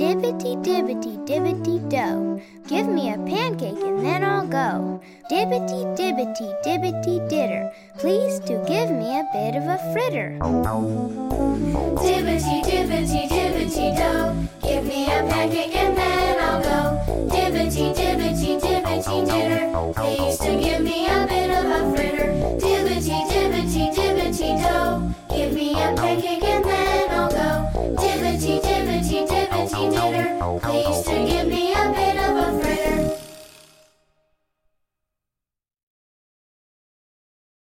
Dibbity dibbity dibbity do. Give me a pancake and then I'll go. Dibbity dibbity dibbity ditter. Please to give me a bit of a fritter. Dibbity dibbity dibbity do. Give me a pancake and then I'll go. Dibbity dibbity dibbity ditter. Please to give me a bit of a fritter. Dibbity dibbity dibbity do. Give me a pancake and then I'll go. Dibbity dibbity dibbity. Please